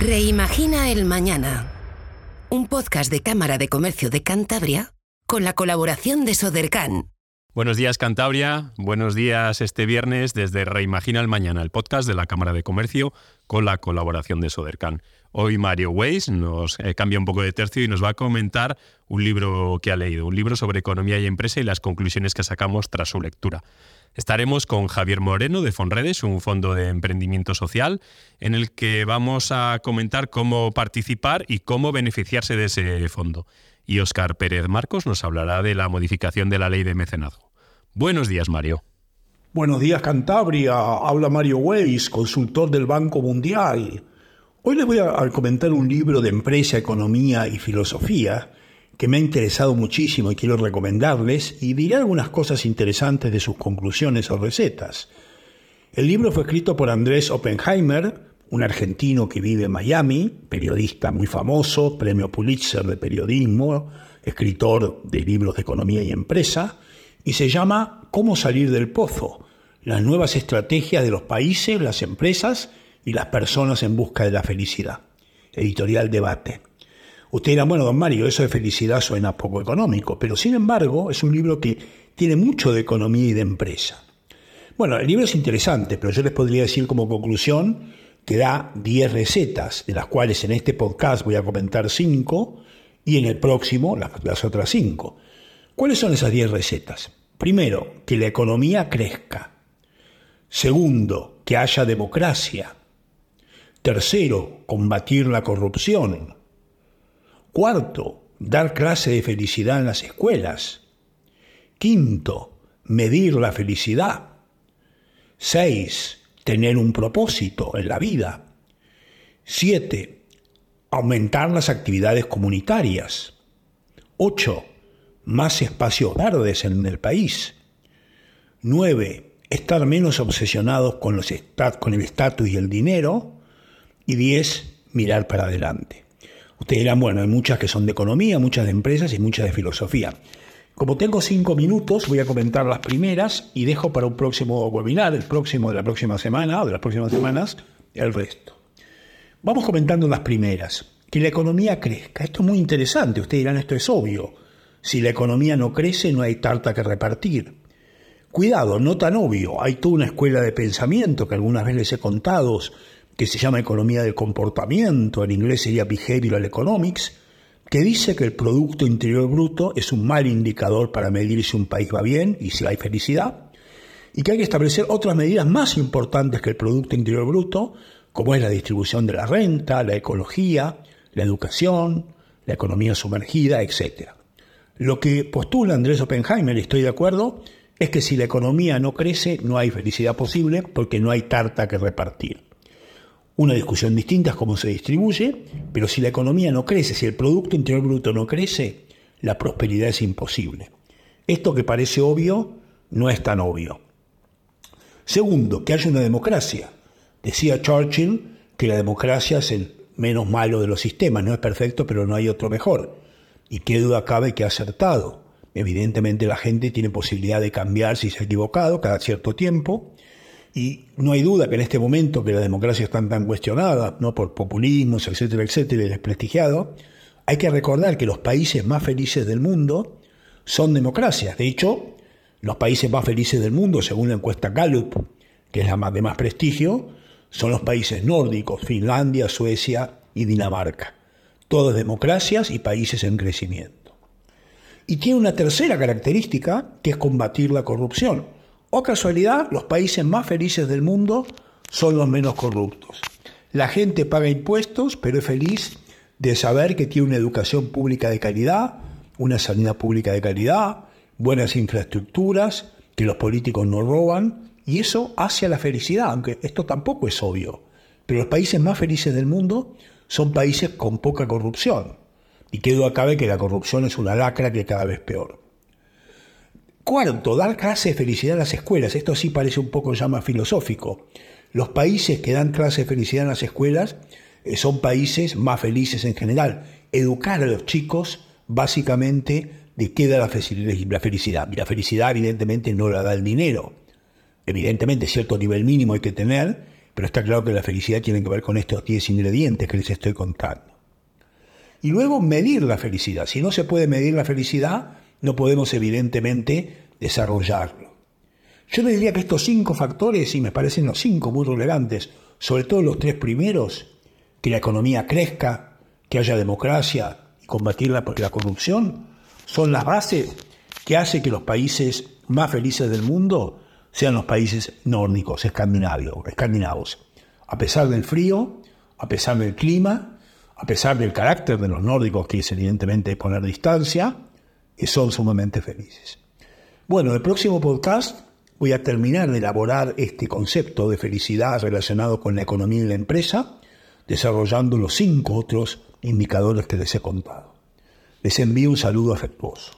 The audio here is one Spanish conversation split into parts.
Reimagina el Mañana. Un podcast de Cámara de Comercio de Cantabria con la colaboración de Sodercan. Buenos días Cantabria, buenos días este viernes desde Reimagina el Mañana, el podcast de la Cámara de Comercio con la colaboración de Sodercan. Hoy Mario Weiss nos eh, cambia un poco de tercio y nos va a comentar un libro que ha leído, un libro sobre economía y empresa y las conclusiones que sacamos tras su lectura. Estaremos con Javier Moreno de Fonredes, un fondo de emprendimiento social, en el que vamos a comentar cómo participar y cómo beneficiarse de ese fondo. Y Óscar Pérez Marcos nos hablará de la modificación de la ley de mecenazgo. Buenos días, Mario. Buenos días, Cantabria. Habla Mario Weiss, consultor del Banco Mundial. Hoy les voy a comentar un libro de empresa, economía y filosofía que me ha interesado muchísimo y quiero recomendarles y diré algunas cosas interesantes de sus conclusiones o recetas. El libro fue escrito por Andrés Oppenheimer, un argentino que vive en Miami, periodista muy famoso, premio Pulitzer de periodismo, escritor de libros de economía y empresa, y se llama Cómo salir del pozo, las nuevas estrategias de los países, las empresas y las personas en busca de la felicidad. Editorial Debate. Usted dirá, bueno, don Mario, eso de felicidad suena poco económico, pero sin embargo es un libro que tiene mucho de economía y de empresa. Bueno, el libro es interesante, pero yo les podría decir como conclusión que da 10 recetas, de las cuales en este podcast voy a comentar 5 y en el próximo las, las otras 5. ¿Cuáles son esas 10 recetas? Primero, que la economía crezca. Segundo, que haya democracia. Tercero, combatir la corrupción. Cuarto, dar clase de felicidad en las escuelas. Quinto, medir la felicidad. Seis, tener un propósito en la vida. Siete, aumentar las actividades comunitarias. Ocho, más espacios verdes en el país. Nueve, estar menos obsesionados con, los con el estatus y el dinero. Y diez, mirar para adelante. Ustedes dirán, bueno, hay muchas que son de economía, muchas de empresas y muchas de filosofía. Como tengo cinco minutos, voy a comentar las primeras y dejo para un próximo webinar, el próximo de la próxima semana o de las próximas semanas, el resto. Vamos comentando las primeras. Que la economía crezca. Esto es muy interesante. Ustedes dirán, esto es obvio. Si la economía no crece, no hay tarta que repartir. Cuidado, no tan obvio. Hay toda una escuela de pensamiento que algunas veces les he contado que se llama economía del comportamiento, en inglés sería behavioral economics, que dice que el Producto Interior Bruto es un mal indicador para medir si un país va bien y si hay felicidad, y que hay que establecer otras medidas más importantes que el Producto Interior Bruto, como es la distribución de la renta, la ecología, la educación, la economía sumergida, etc. Lo que postula Andrés Oppenheimer, y estoy de acuerdo, es que si la economía no crece, no hay felicidad posible porque no hay tarta que repartir. Una discusión distinta es cómo se distribuye, pero si la economía no crece, si el Producto Interior Bruto no crece, la prosperidad es imposible. Esto que parece obvio no es tan obvio. Segundo, que haya una democracia. Decía Churchill que la democracia es el menos malo de los sistemas, no es perfecto, pero no hay otro mejor. Y qué duda cabe que ha acertado. Evidentemente la gente tiene posibilidad de cambiar si se ha equivocado cada cierto tiempo, y no hay duda que en este momento que la democracia está tan cuestionada, ¿no? por populismos, etcétera, etcétera, y desprestigiado, hay que recordar que los países más felices del mundo son democracias. De hecho, los países más felices del mundo, según la encuesta Gallup, que es la más de más prestigio, son los países nórdicos, Finlandia, Suecia y Dinamarca. Todas democracias y países en crecimiento. Y tiene una tercera característica, que es combatir la corrupción. O casualidad, los países más felices del mundo son los menos corruptos. La gente paga impuestos, pero es feliz de saber que tiene una educación pública de calidad, una sanidad pública de calidad, buenas infraestructuras, que los políticos no roban, y eso hace a la felicidad, aunque esto tampoco es obvio. Pero los países más felices del mundo son países con poca corrupción. Y qué duda cabe que la corrupción es una lacra que cada vez peor. Cuarto, dar clase de felicidad a las escuelas. Esto sí parece un poco ya más filosófico. Los países que dan clase de felicidad en las escuelas eh, son países más felices en general. Educar a los chicos básicamente de qué da la felicidad. La felicidad evidentemente no la da el dinero. Evidentemente cierto nivel mínimo hay que tener, pero está claro que la felicidad tiene que ver con estos 10 ingredientes que les estoy contando. Y luego medir la felicidad. Si no se puede medir la felicidad, no podemos evidentemente desarrollarlo. Yo le diría que estos cinco factores, y me parecen los cinco muy relevantes, sobre todo los tres primeros, que la economía crezca, que haya democracia y combatir la, corrupción, son las bases que hace que los países más felices del mundo sean los países nórdicos, escandinavos. A pesar del frío, a pesar del clima, a pesar del carácter de los nórdicos, que es evidentemente poner distancia, y son sumamente felices. Bueno, el próximo podcast voy a terminar de elaborar este concepto de felicidad relacionado con la economía y la empresa, desarrollando los cinco otros indicadores que les he contado. Les envío un saludo afectuoso.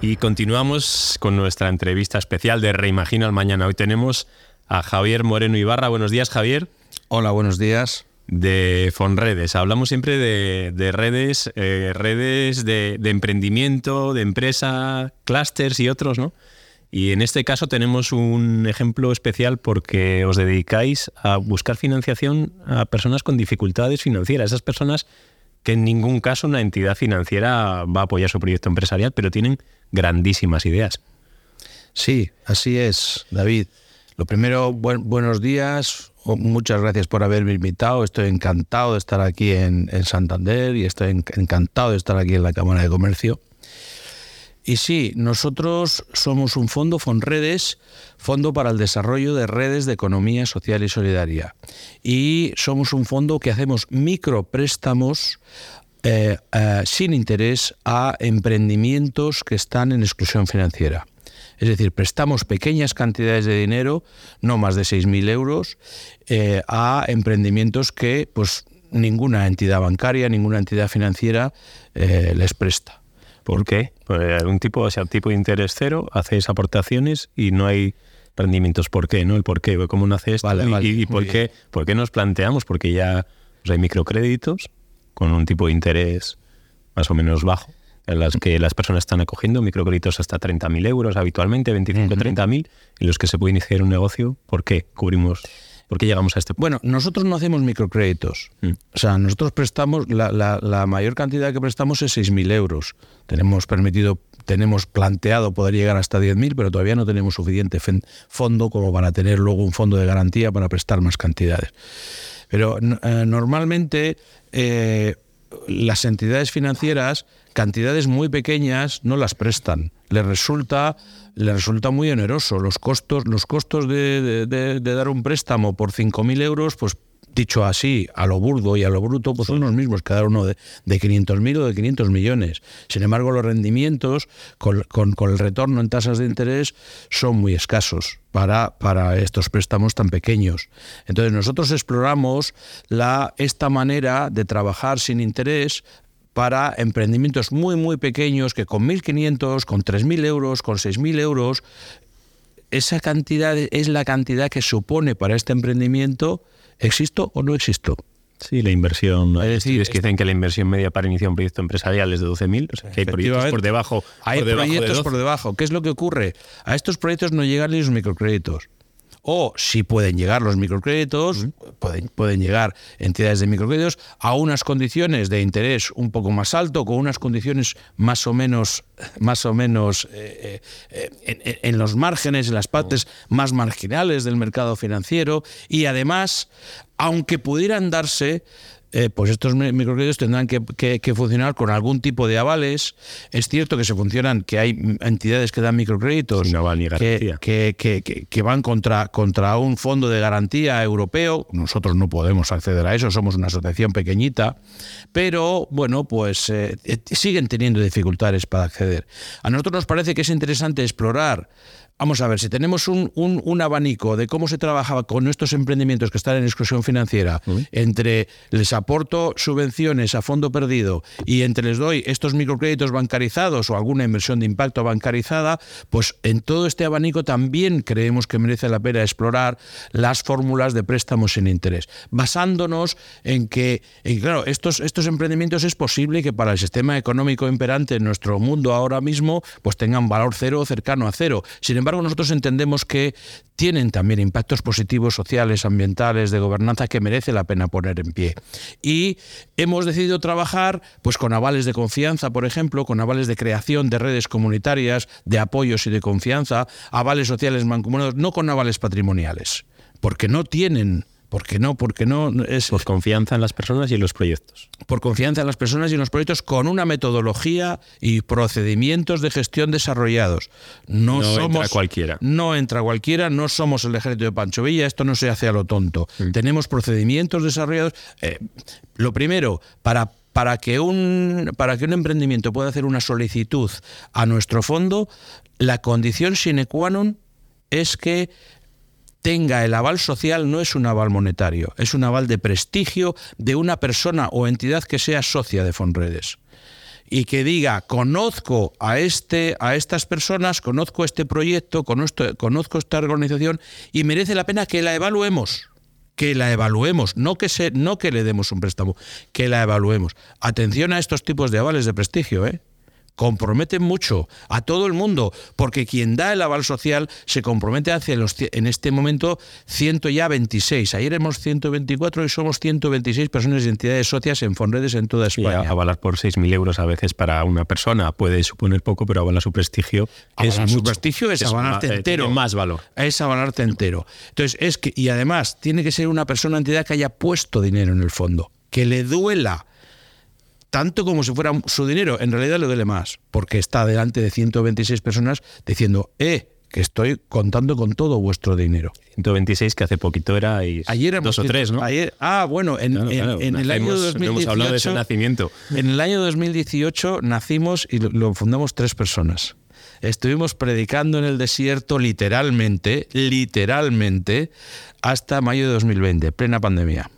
Y continuamos con nuestra entrevista especial de Reimagina al Mañana. Hoy tenemos a Javier Moreno Ibarra. Buenos días, Javier. Hola, buenos días. De Fonredes. Hablamos siempre de, redes, eh, redes de, emprendimiento, de empresa, clústeres y otros, ¿no? Y en este caso tenemos un ejemplo especial porque os dedicáis a buscar financiación a personas con dificultades financieras, esas personas que en ningún caso una entidad financiera va a apoyar su proyecto empresarial, pero tienen grandísimas ideas. Sí, así es, David. Lo primero, buenos días. Muchas gracias por haberme invitado. Estoy encantado de estar aquí en, Santander y estoy encantado de estar aquí en la Cámara de Comercio. Y sí, nosotros somos un fondo, Fonredes, Fondo para el Desarrollo de Redes de Economía Social y Solidaria. Y somos un fondo que hacemos micropréstamos eh, eh, sin interés a emprendimientos que están en exclusión financiera. Es decir, prestamos pequeñas cantidades de dinero, no más de 6.000 euros, eh, a emprendimientos que pues, ninguna entidad bancaria, ninguna entidad financiera les presta. ¿Por qué? Pues un tipo, o sea, tipo de interés cero, hacéis aportaciones y no hay rendimientos. ¿Por qué? ¿No? El por qué, cómo nace esto y, por, qué, por qué nos planteamos, porque ya pues, hay microcréditos, con un tipo de interés más o menos bajo, en las que las personas están acogiendo microcréditos hasta 30.000 euros habitualmente, 25 o 30.000, en los que se puede iniciar un negocio. ¿Por qué cubrimos? ¿Por qué llegamos a este punto? Bueno, nosotros no hacemos microcréditos. Mm. O sea, nosotros prestamos, la, la mayor cantidad que prestamos es 6.000 euros. Tenemos permitido, tenemos planteado poder llegar hasta 10.000, pero todavía no tenemos suficiente fondo como para tener luego un fondo de garantía para prestar más cantidades. Pero eh, normalmente eh, las entidades financieras, cantidades muy pequeñas, no las prestan. Les resulta, resulta muy oneroso. Los costos, los costos de, de dar un préstamo por 5.000 euros, pues dicho así, a lo burdo y a lo bruto, pues son los mismos cada uno de, de 500.000 o de 500 millones. Sin embargo, los rendimientos con, el retorno en tasas de interés son muy escasos para, para estos préstamos tan pequeños. Entonces, nosotros exploramos la, esta manera de trabajar sin interés para emprendimientos muy, muy pequeños que con 1.500, con 3.000 euros, con 6.000 euros, esa cantidad es la cantidad que supone para este emprendimiento ¿Existo o no existo? Sí, la inversión. Es decir, es que dicen que la inversión media para iniciar un proyecto empresarial es de 12.000, o sea, que hay proyectos por debajo. Hay proyectos por debajo. ¿Qué es lo que ocurre? A estos proyectos no llegan ni los microcréditos. O si pueden llegar los microcréditos, pueden, pueden llegar entidades de microcréditos a unas condiciones de interés un poco más alto, con unas condiciones más o menos, más o menos eh, eh, en, en, los márgenes, en las partes más marginales del mercado financiero. Y además, aunque pudieran darse eh, pues estos microcréditos tendrán que, funcionar con algún tipo de avales. Es cierto que se funcionan, que hay entidades que dan microcréditos que, van contra, contra un fondo de garantía europeo. Nosotros no podemos acceder a eso, somos una asociación pequeñita, pero bueno, pues eh, eh, siguen teniendo dificultades para acceder. A nosotros nos parece que es interesante explorar vamos a ver, si tenemos un, un, abanico de cómo se trabajaba con estos emprendimientos que están en exclusión financiera, entre les aporto subvenciones a fondo perdido y entre les doy estos microcréditos bancarizados o alguna inversión de impacto bancarizada, pues en todo este abanico también creemos que merece la pena explorar las fórmulas de préstamos sin interés, basándonos en que, claro, estos, estos emprendimientos es posible que para el sistema económico imperante en nuestro mundo ahora mismo, pues tengan valor cero o cercano a cero. Sin embargo, nosotros entendemos que tienen también impactos positivos sociales, ambientales, de gobernanza que merece la pena poner en pie. Y hemos decidido trabajar pues con avales de confianza, por ejemplo, con avales de creación de redes comunitarias, de apoyos y de confianza, avales sociales mancomunados, no con avales patrimoniales, porque no tienen ¿Por qué no? Porque no es por confianza en las personas y en los proyectos. Por confianza en las personas y en los proyectos con una metodología y procedimientos de gestión desarrollados. No, entra cualquiera. No entra cualquiera, no somos el ejército de Pancho Villa, esto no se hace a lo tonto. Mm. Tenemos procedimientos desarrollados. Eh, lo primero, para para que, un, para que un emprendimiento pueda hacer una solicitud a nuestro fondo, la condición sine qua non es que tenga el aval social no es un aval monetario, es un aval de prestigio de una persona o entidad que sea socia de Fonredes y que diga conozco a este a estas personas, conozco este proyecto, conozco, conozco esta organización y merece la pena que la evaluemos que la evaluemos, no que se, no que le demos un préstamo, que la evaluemos. Atención a estos tipos de avales de prestigio, ¿eh? Comprometen mucho a todo el mundo, porque quien da el aval social se compromete hacia los, en este momento, ciento ya 26. Ayer hemos 124 y somos 126 personas y entidades socias en Fonredes en toda España. avalar por 6.000 euros a veces para una persona puede suponer poco, pero avalar su prestigio es su prestigio es, avalarte eh, entero. más valor. Es avalarte entero. Entonces, es que, y además, tiene que ser una persona, entidad que haya puesto dinero en el fondo, que le duela tanto como si fuera su dinero. En realidad le duele más, porque está delante de 126 personas diciendo, eh, que estoy contando con todo vuestro dinero. 126 que hace poquito era ayer dos o tres, ¿no? Ayer, ah, bueno, en, el año 2018 hemos hablado de ese nacimiento. En el año 2018 nacimos y lo fundamos tres personas. Estuvimos predicando en el desierto literalmente, literalmente, hasta mayo de 2020, plena pandemia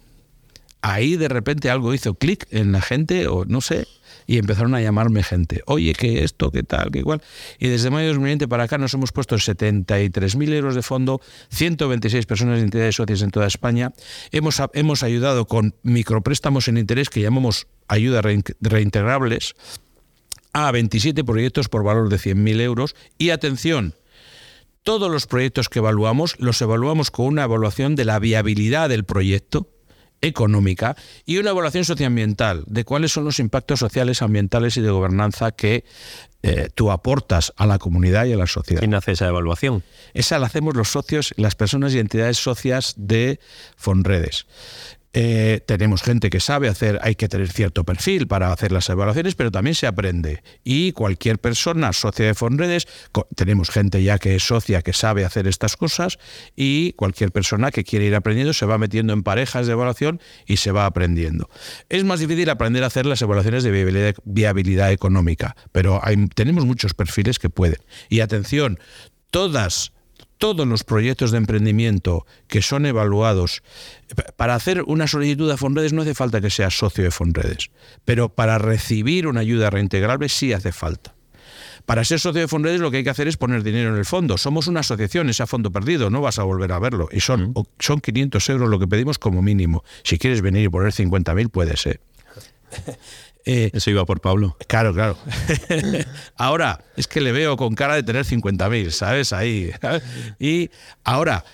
ahí de repente algo hizo clic en la gente, o no sé, y empezaron a llamarme gente. Oye, que esto, qué tal, qué igual. Y desde mayo de 2020 para acá nos hemos puesto 73.000 euros de fondo, 126 personas de entidades socias en toda España. Hemos, hemos ayudado con micropréstamos en interés que llamamos ayudas reintegrables a 27 proyectos por valor de 100.000 euros. Y atención, todos los proyectos que evaluamos los evaluamos con una evaluación de la viabilidad del proyecto económica y una evaluación socioambiental de cuáles son los impactos sociales, ambientales y de gobernanza que eh, tú aportas a la comunidad y a la sociedad. ¿Quién hace esa evaluación? Esa la hacemos los socios, las personas y entidades socias de Fonredes. Eh, tenemos gente que sabe hacer, hay que tener cierto perfil para hacer las evaluaciones, pero también se aprende. Y cualquier persona socia de Fonredes, tenemos gente ya que es socia que sabe hacer estas cosas y cualquier persona que quiere ir aprendiendo se va metiendo en parejas de evaluación y se va aprendiendo. Es más difícil aprender a hacer las evaluaciones de viabilidad, económica, pero tenemos muchos perfiles que pueden. Y atención, todas todos los proyectos de emprendimiento que son evaluados, para hacer una solicitud a Fonredes no hace falta que seas socio de Fonredes, pero para recibir una ayuda reintegrable sí hace falta. Para ser socio de Fonredes lo que hay que hacer es poner dinero en el fondo. Somos una asociación, ese a fondo perdido, no vas a volver a verlo. Y son, son 500 euros lo que pedimos como mínimo. Si quieres venir y poner 50.000, puede ser. Eh, Eso iba por Pablo. Claro, claro. ahora, es que le veo con cara de tener 50.000, ¿sabes? Ahí. y ahora,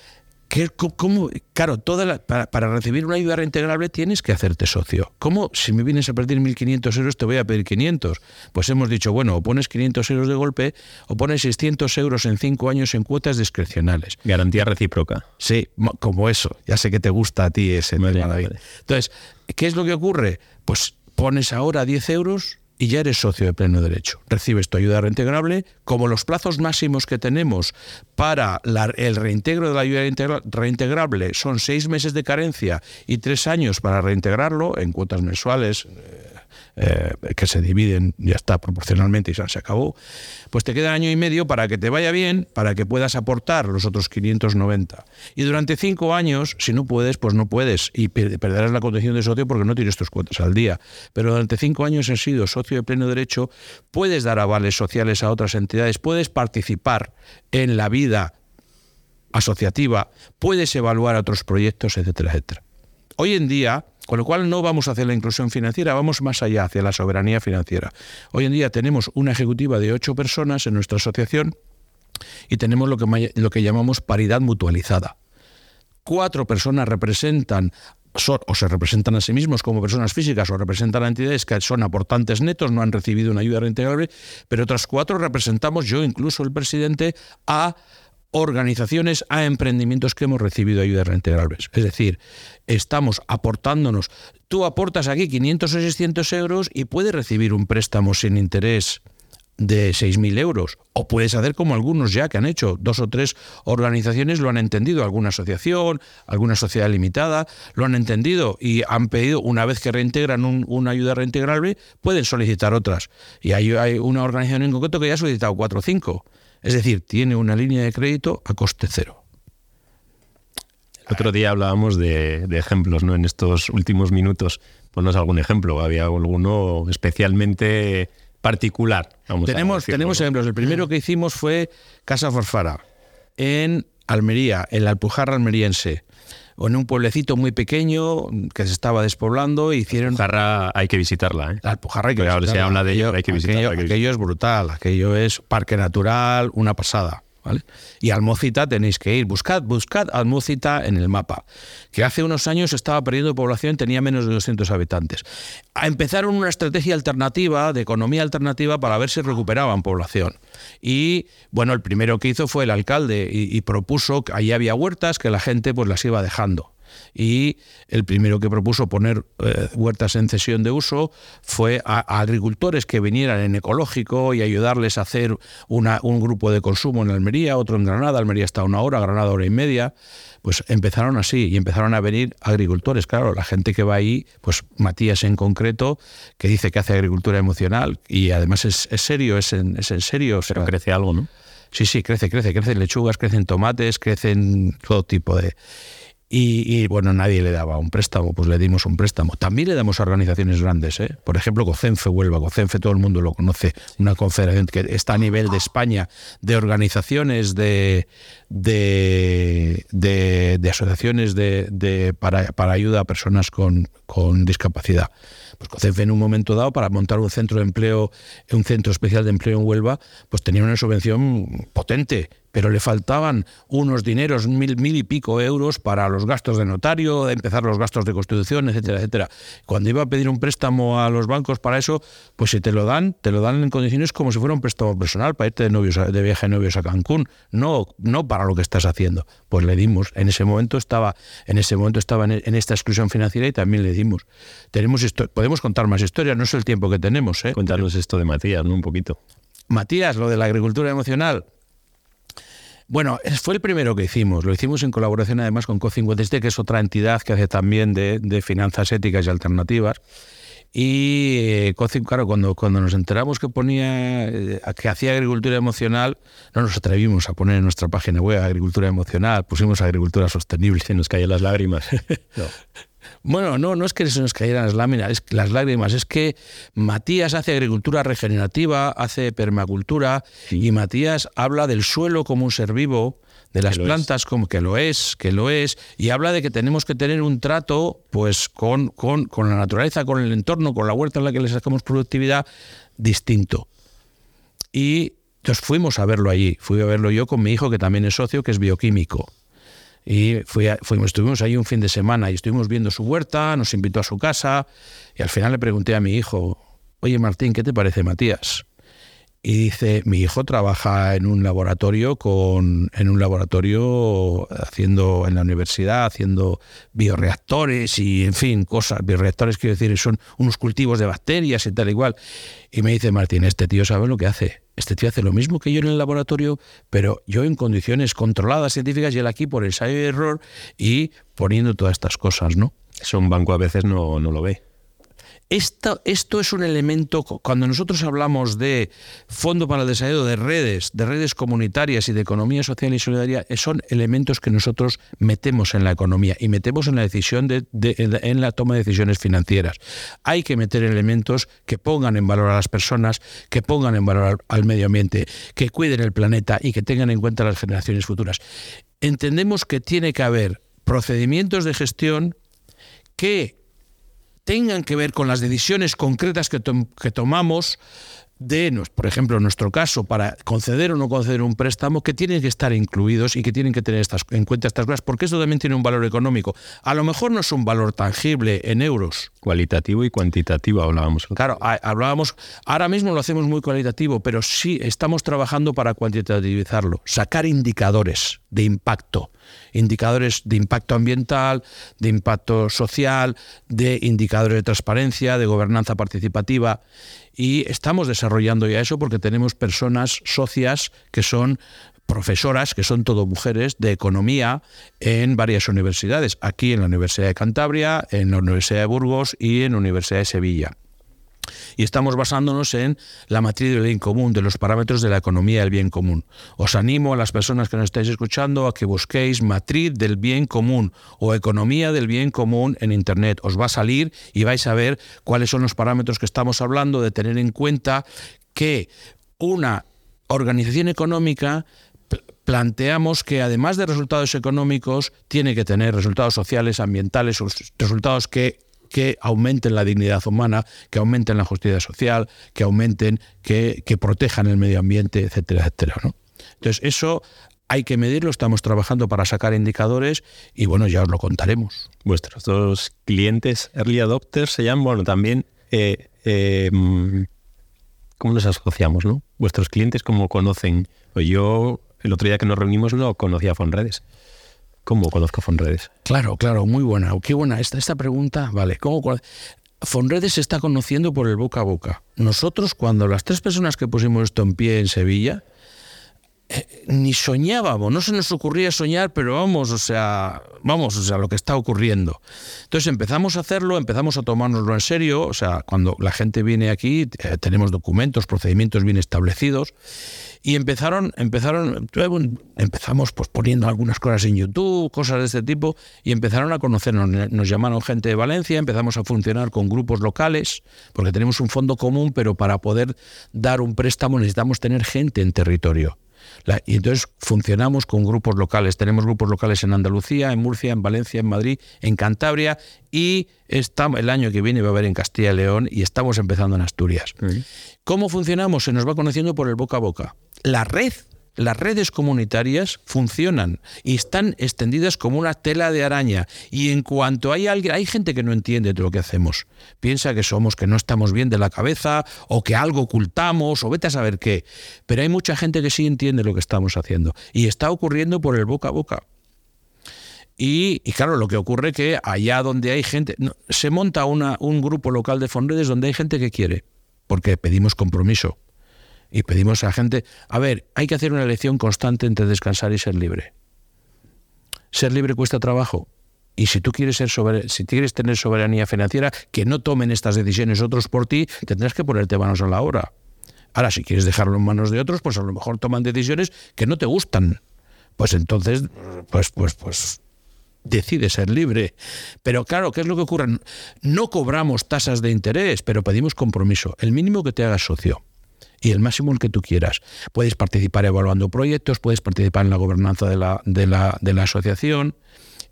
¿qué, cómo, claro, toda para, recibir una ayuda reintegrable tienes que hacerte socio. ¿Cómo, si me vienes a pedir 1.500 euros, te voy a pedir 500? Pues hemos dicho, bueno, o pones 500 euros de golpe o pones 600 euros en 5 años en cuotas discrecionales. Garantía recíproca. Sí, como eso. Ya sé que te gusta a ti ese tema, David. Entonces, ¿qué es lo que ocurre? Pues pones ahora 10 euros y ya eres socio de pleno derecho. Recibes tu ayuda reintegrable. Como los plazos máximos que tenemos para el reintegro de la ayuda reintegrable son seis meses de carencia y tres años para reintegrarlo en cuotas mensuales, eh, eh, que se dividen, ya está proporcionalmente y se acabó, pues te queda año y medio para que te vaya bien, para que puedas aportar los otros 590. Y durante cinco años, si no puedes, pues no puedes y perderás la condición de socio porque no tienes tus cuotas al día. Pero durante cinco años has sido socio de pleno derecho, puedes dar avales sociales a otras entidades, puedes participar en la vida asociativa, puedes evaluar otros proyectos, etcétera, etcétera. Hoy en día, con lo cual no vamos a hacer la inclusión financiera, vamos más allá, hacia la soberanía financiera. Hoy en día tenemos una ejecutiva de ocho personas en nuestra asociación y tenemos lo que, lo que llamamos paridad mutualizada. Cuatro personas representan o se representan a sí mismos como personas físicas o representan a entidades que son aportantes netos, no han recibido una ayuda reintegrable, pero otras cuatro representamos, yo incluso el presidente, a organizaciones a emprendimientos que hemos recibido ayudas reintegrables. Es decir, estamos aportándonos. Tú aportas aquí 500 o 600 euros y puedes recibir un préstamo sin interés de 6.000 euros. O puedes hacer como algunos ya que han hecho, dos o tres organizaciones lo han entendido, alguna asociación, alguna sociedad limitada, lo han entendido y han pedido, una vez que reintegran una ayuda reintegrable, pueden solicitar otras. Y hay, hay una organización en concreto que ya ha solicitado cuatro o cinco. Es decir, tiene una línea de crédito a coste cero. El otro día hablábamos de, ejemplos, ¿no? En estos últimos minutos, ponnos algún ejemplo. ¿Había alguno especialmente particular? tenemos, tenemos ejemplos. El primero que hicimos fue Casa Forfara, en Almería, en la Alpujarra almeriense o en un pueblecito muy pequeño que se estaba despoblando. Hicieron... La hay que visitarla. ¿eh? La Alpujarra hay que visitarla. Ahora se habla de ello, hay que visitarla. aquello es brutal, aquello es parque natural, una pasada. Y Almocita tenéis que ir, buscad, buscad Almocita en el mapa, que hace unos años estaba perdiendo población, tenía menos de 200 habitantes. Empezaron una estrategia alternativa, de economía alternativa, para ver si recuperaban población. Y bueno, el primero que hizo fue el alcalde y, y propuso que allí había huertas que la gente pues las iba dejando y el primero que propuso poner eh, huertas en cesión de uso fue a, agricultores que vinieran en ecológico y ayudarles a hacer un grupo de consumo en Almería, otro en Granada, Almería está una hora, Granada hora y media, pues empezaron así y empezaron a venir agricultores, claro, la gente que va ahí, pues Matías en concreto, que dice que hace agricultura emocional y además es, serio, es en, es en serio. Pero crece algo, ¿no? Sí, sí, crece, crece, crecen lechugas, crecen tomates, crecen todo tipo de... Y, bueno, nadie le daba un préstamo, pues le dimos un préstamo. También le damos a organizaciones grandes, ¿eh? por ejemplo, COCENFE Huelva. COCENFE todo el mundo lo conoce, una confederación que está a nivel de España de organizaciones de, de, de, asociaciones de, para, para, ayuda a personas con, con discapacidad. Pues COCENFE en un momento dado, para montar un centro de empleo, un centro especial de empleo en Huelva, pues tenía una subvención potente pero le faltaban unos dineros, mil, mil y pico euros para los gastos de notario, empezar los gastos de constitución, etcétera, etcétera. Cuando iba a pedir un préstamo a los bancos para eso, pues si te lo dan, te lo dan en condiciones como si fuera un préstamo personal para irte de, novios de viaje de novios a Cancún, no, no para lo que estás haciendo. Pues le dimos, en ese momento estaba, en ese momento estaba en, esta exclusión financiera y también le dimos. Tenemos podemos contar más historias, no es el tiempo que tenemos. ¿eh? Cuéntanos esto de Matías, ¿no? Un poquito. Matías, lo de la agricultura emocional, bueno, fue el primero que hicimco Lo hicimos en colaboración además con Co50, que es otra entidad que hace también de, finanzas éticas y alternativas. Y eh, claro, cuando, cuando nos enteramos que ponía eh, que hacía agricultura emocional, no nos atrevimos a poner en nuestra página web agricultura emocional, pusimos agricultura sostenible. Se nos caían las lágrimas. Bueno, no, no es que se nos cayeran las láminas, es las lágrimas, es que Matías hace agricultura regenerativa, hace permacultura y Matías habla del suelo como un ser vivo, de las plantas como que lo es, que lo es, y habla de que tenemos que tener un trato pues con, con, con la naturaleza, con el entorno, con la huerta en la que le sacamos productividad distinto. Y nos fuimos a verlo allí, fui a verlo yo con mi hijo que también es socio, que es bioquímico. Y fuimos, estuvimos ahí un fin de semana y estuvimos viendo su huerta, nos invitó a su casa y al final le pregunté a mi hijo, oye Martín, ¿qué te parece Matías? Y dice, mi hijo trabaja en un laboratorio con, en un laboratorio haciendo en la universidad, haciendo bioreactores y en fin, cosas, bioreactores quiero decir, son unos cultivos de bacterias y tal igual. Y me dice Martín, este tío sabe lo que hace. Este tío hace lo mismo que yo en el laboratorio, pero yo en condiciones controladas científicas y él aquí por ensayo y error y poniendo todas estas cosas, ¿no? Eso un banco a veces no, no lo ve. Esto, es un elemento, cuando nosotros hablamos de Fondo para el Desarrollo de redes, de redes comunitarias y de economía social y solidaria, son elementos que nosotros metemos en la economía y metemos en la decisión de, en la toma de decisiones financieras. Hay que meter elementos que pongan en valor a las personas, que pongan en valor al medio ambiente, que cuiden el planeta y que tengan en cuenta las generaciones futuras. Entendemos que tiene que haber procedimientos de gestión que tengan que ver con las decisiones concretas que, que tomamos de, por ejemplo, en nuestro caso, para conceder o no conceder un préstamo, que tienen que estar incluidos y que tienen que tener estas, en cuenta estas cosas, porque eso también tiene un valor económico. A lo mejor no es un valor tangible en euros. Cualitativo y cuantitativo hablábamos. Claro, hablábamos, ahora mismo lo hacemos muy cualitativo, pero sí estamos trabajando para cuantitativizarlo, sacar indicadores de impacto indicadores de impacto ambiental, de impacto social, de indicadores de transparencia, de gobernanza participativa. Y estamos desarrollando ya eso porque tenemos personas socias que son profesoras, que son todo mujeres, de economía en varias universidades, aquí en la Universidad de Cantabria, en la Universidad de Burgos y en la Universidad de Sevilla y estamos basándonos en la matriz del bien común, de los parámetros de la economía del bien común. Os animo a las personas que nos estáis escuchando a que busquéis matriz del bien común o economía del bien común en Internet. Os va a salir y vais a ver cuáles son los parámetros que estamos hablando, de tener en cuenta que una organización económica planteamos que además de resultados económicos, tiene que tener resultados sociales, ambientales, resultados que que aumenten la dignidad humana, que aumenten la justicia social, que aumenten, que, protejan el medio ambiente, etcétera, etcétera. Entonces, eso hay que medirlo, estamos trabajando para sacar indicadores y bueno, ya os lo contaremos. Vuestros dos clientes early adopters se llaman, bueno, también, eh, eh, ¿cómo nos asociamos, no? Vuestros clientes, ¿cómo conocen? Pues yo, el otro día que nos reunimos, no conocía Fonredes. ¿Cómo conozco Fonredes? Claro, claro, muy buena. Qué buena esta, esta pregunta. Vale, ¿cómo Fonredes se está conociendo por el boca a boca. Nosotros, cuando las tres personas que pusimos esto en pie en Sevilla, eh, ni soñábamos, no se nos ocurría soñar, pero vamos, o sea, vamos, o sea, lo que está ocurriendo. Entonces empezamos a hacerlo, empezamos a tomárnoslo en serio, o sea, cuando la gente viene aquí, eh, tenemos documentos, procedimientos bien establecidos, y empezaron, empezaron, empezamos pues poniendo algunas cosas en YouTube, cosas de este tipo, y empezaron a conocernos. Nos llamaron gente de Valencia, empezamos a funcionar con grupos locales, porque tenemos un fondo común, pero para poder dar un préstamo necesitamos tener gente en territorio. Y entonces funcionamos con grupos locales. Tenemos grupos locales en Andalucía, en Murcia, en Valencia, en Madrid, en Cantabria y el año que viene va a haber en Castilla y León y estamos empezando en Asturias. ¿Cómo funcionamos? Se nos va conociendo por el boca a boca la red las redes comunitarias funcionan y están extendidas como una tela de araña. Y en cuanto hay alguien, hay gente que no entiende de lo que hacemos. Piensa que somos, que no estamos bien de la cabeza, o que algo ocultamos, o vete a saber qué. Pero hay mucha gente que sí entiende lo que estamos haciendo. Y está ocurriendo por el boca a boca. Y, claro, lo que ocurre que allá donde hay gente, se monta un grupo local de Fonredes donde hay gente que quiere, porque pedimos compromiso y pedimos a la gente, a ver, hay que hacer una elección constante entre descansar y ser libre. Ser libre cuesta trabajo. Y si tú quieres ser si quieres tener soberanía financiera, que no tomen estas decisiones otros por ti, tendrás que ponerte manos a la obra. Ahora, si quieres dejarlo en manos de otros, pues a lo mejor toman decisiones que no te gustan. Pues entonces, pues, pues, pues, decide ser libre. Pero claro, ¿qué es lo que ocurre? No cobramos tasas de interés, pero pedimos compromiso. El mínimo que te hagas socio y el máximo el que tú quieras. Puedes participar evaluando proyectos, puedes participar en la gobernanza de la, de la, de la asociación.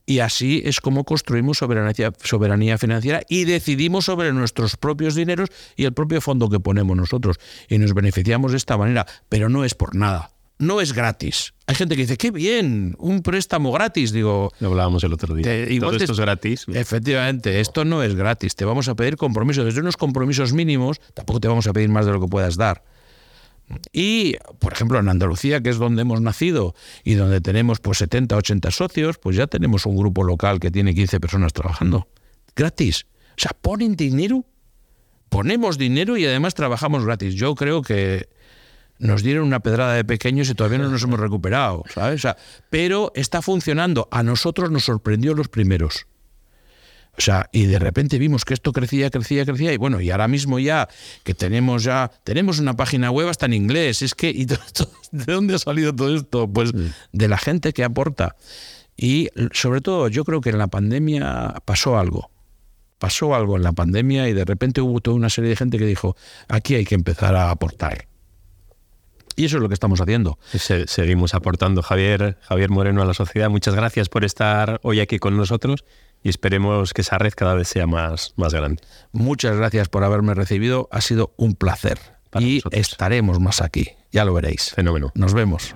Y así es como construimos soberanía, soberanía financiera y decidimos sobre nuestros propios dineros y el propio fondo que ponemos nosotros. Y nos beneficiamos de esta manera, pero no es por nada. No es gratis. Hay gente que dice, qué bien, un préstamo gratis. Digo, lo hablábamos el otro día. Todo esto es gratis. Efectivamente, esto no es gratis. Te vamos a pedir compromisos. Desde unos compromisos mínimos, tampoco te vamos a pedir más de lo que puedas dar. Y, por ejemplo, en Andalucía, que es donde hemos nacido y donde tenemos pues 70, 80 socios, pues ya tenemos un grupo local que tiene 15 personas trabajando. Gratis. O sea, ponen dinero, ponemos dinero y además trabajamos gratis. Yo creo que nos dieron una pedrada de pequeños y todavía no nos hemos recuperado, ¿sabes? pero está funcionando. A nosotros nos sorprendió los primeros. O sea, y de repente vimos que esto crecía, crecía, crecía, y bueno, y ahora mismo ya que tenemos ya, tenemos una página web hasta en inglés, es que, ¿y ¿de dónde ha salido todo esto? Pues de la gente que aporta. Y sobre todo, yo creo que en la pandemia pasó algo. Pasó algo en la pandemia y de repente hubo toda una serie de gente que dijo, aquí hay que empezar a aportar. Y eso es lo que estamos haciendo. seguimos aportando, Javier, Javier Moreno, a la sociedad. Muchas gracias por estar hoy aquí con nosotros y esperemos que esa red cada vez sea más, más grande. Muchas gracias por haberme recibido. Ha sido un placer. y estaremos más aquí. Ya lo veréis. Fenómeno. Nos vemos.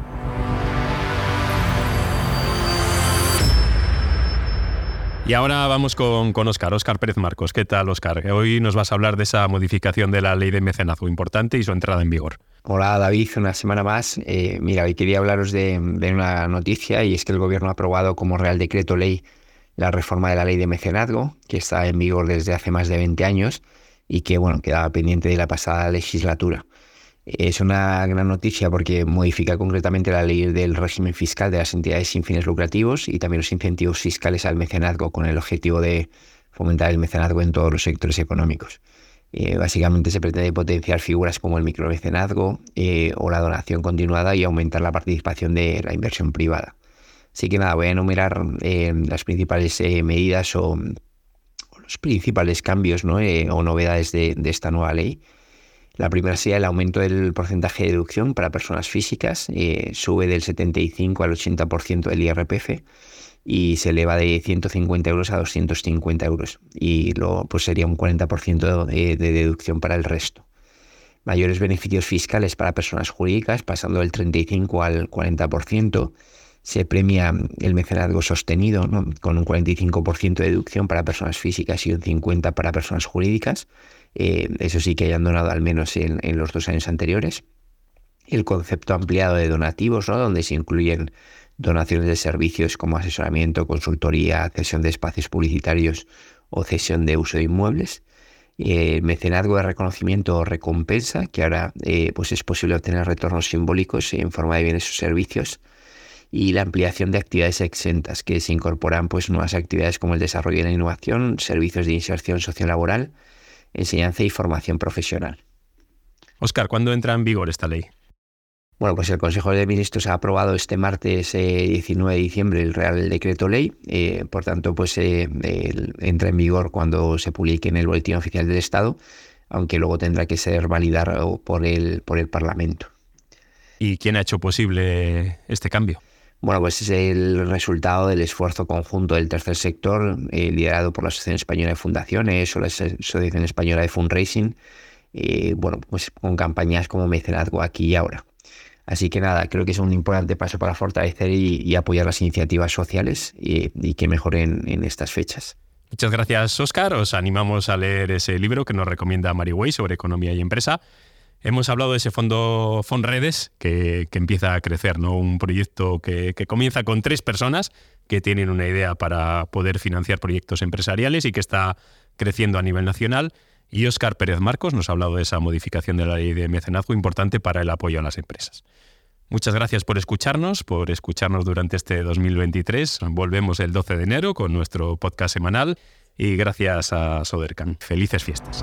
Y ahora vamos con, con Oscar, Oscar Pérez Marcos. ¿Qué tal, Oscar? Hoy nos vas a hablar de esa modificación de la ley de mecenazgo importante y su entrada en vigor. Hola David, una semana más. Eh, mira, hoy quería hablaros de, una noticia y es que el Gobierno ha aprobado como Real Decreto Ley la reforma de la ley de mecenazgo, que está en vigor desde hace más de 20 años y que bueno, quedaba pendiente de la pasada legislatura. Es una gran noticia porque modifica concretamente la ley del régimen fiscal de las entidades sin fines lucrativos y también los incentivos fiscales al mecenazgo con el objetivo de fomentar el mecenazgo en todos los sectores económicos. Eh, básicamente se pretende potenciar figuras como el micromecenazgo eh, o la donación continuada y aumentar la participación de la inversión privada. Así que nada, voy a enumerar eh, las principales medidas o, los principales cambios o novedades de, de esta nueva ley. La primera sería el aumento del porcentaje de deducción para personas físicas, eh, sube del 75 al 80% del IRPF y se eleva de 150 euros a 250 euros y luego pues sería un 40% de, de deducción para el resto. Mayores beneficios fiscales para personas jurídicas, pasando del 35 al 40%. Se premia el mecenazgo sostenido, con un 45% de deducción para personas físicas y un 50% para personas jurídicas eh, eso sí que hayan donado al menos en, los dos años anteriores. El concepto ampliado de donativos, ¿no? donde se incluyen donaciones de servicios como asesoramiento, consultoría, cesión de espacios publicitarios o cesión de uso de inmuebles. Eh, mecenazgo de reconocimiento o recompensa, que ahora eh, pues es posible obtener retornos simbólicos en forma de bienes o servicios. Y la ampliación de actividades exentas, que se incorporan pues, nuevas actividades como el desarrollo de la innovación, servicios de inserción sociolaboral, enseñanza y formación profesional. Oscar, ¿cuándo entra en vigor esta ley? Bueno, pues el Consejo de Ministros ha aprobado este martes 19 eh, de diciembre el Real Decreto Ley, eh, por tanto, pues eh, entra en vigor cuando se publique en el Boletín Oficial del Estado, aunque luego tendrá que ser validado por el, por el Parlamento. ¿Y quién ha hecho posible este cambio? Bueno, pues es el resultado del esfuerzo conjunto del tercer sector, eh, liderado por la Asociación Española de Fundaciones o la Asociación Española de Fundraising, eh, bueno, pues con campañas como Mecenazgo aquí y ahora. Así que nada, creo que es un importante paso para fortalecer y, apoyar las iniciativas sociales y, que mejoren en estas fechas. Muchas gracias, Oscar. Os animamos a leer ese libro que nos recomienda Mary Way sobre economía y empresa. Hemos hablado de ese fondo Fonredes que, empieza a crecer, ¿no? Un proyecto que, que, comienza con tres personas que tienen una idea para poder financiar proyectos empresariales y que está creciendo a nivel nacional. Y Óscar Pérez Marcos nos ha hablado de esa modificación de la ley de mecenazgo importante para el apoyo a las empresas. Muchas gracias por escucharnos, por escucharnos durante este 2023. Volvemos el 12 de enero con nuestro podcast semanal y gracias a Sodercan. Felices fiestas.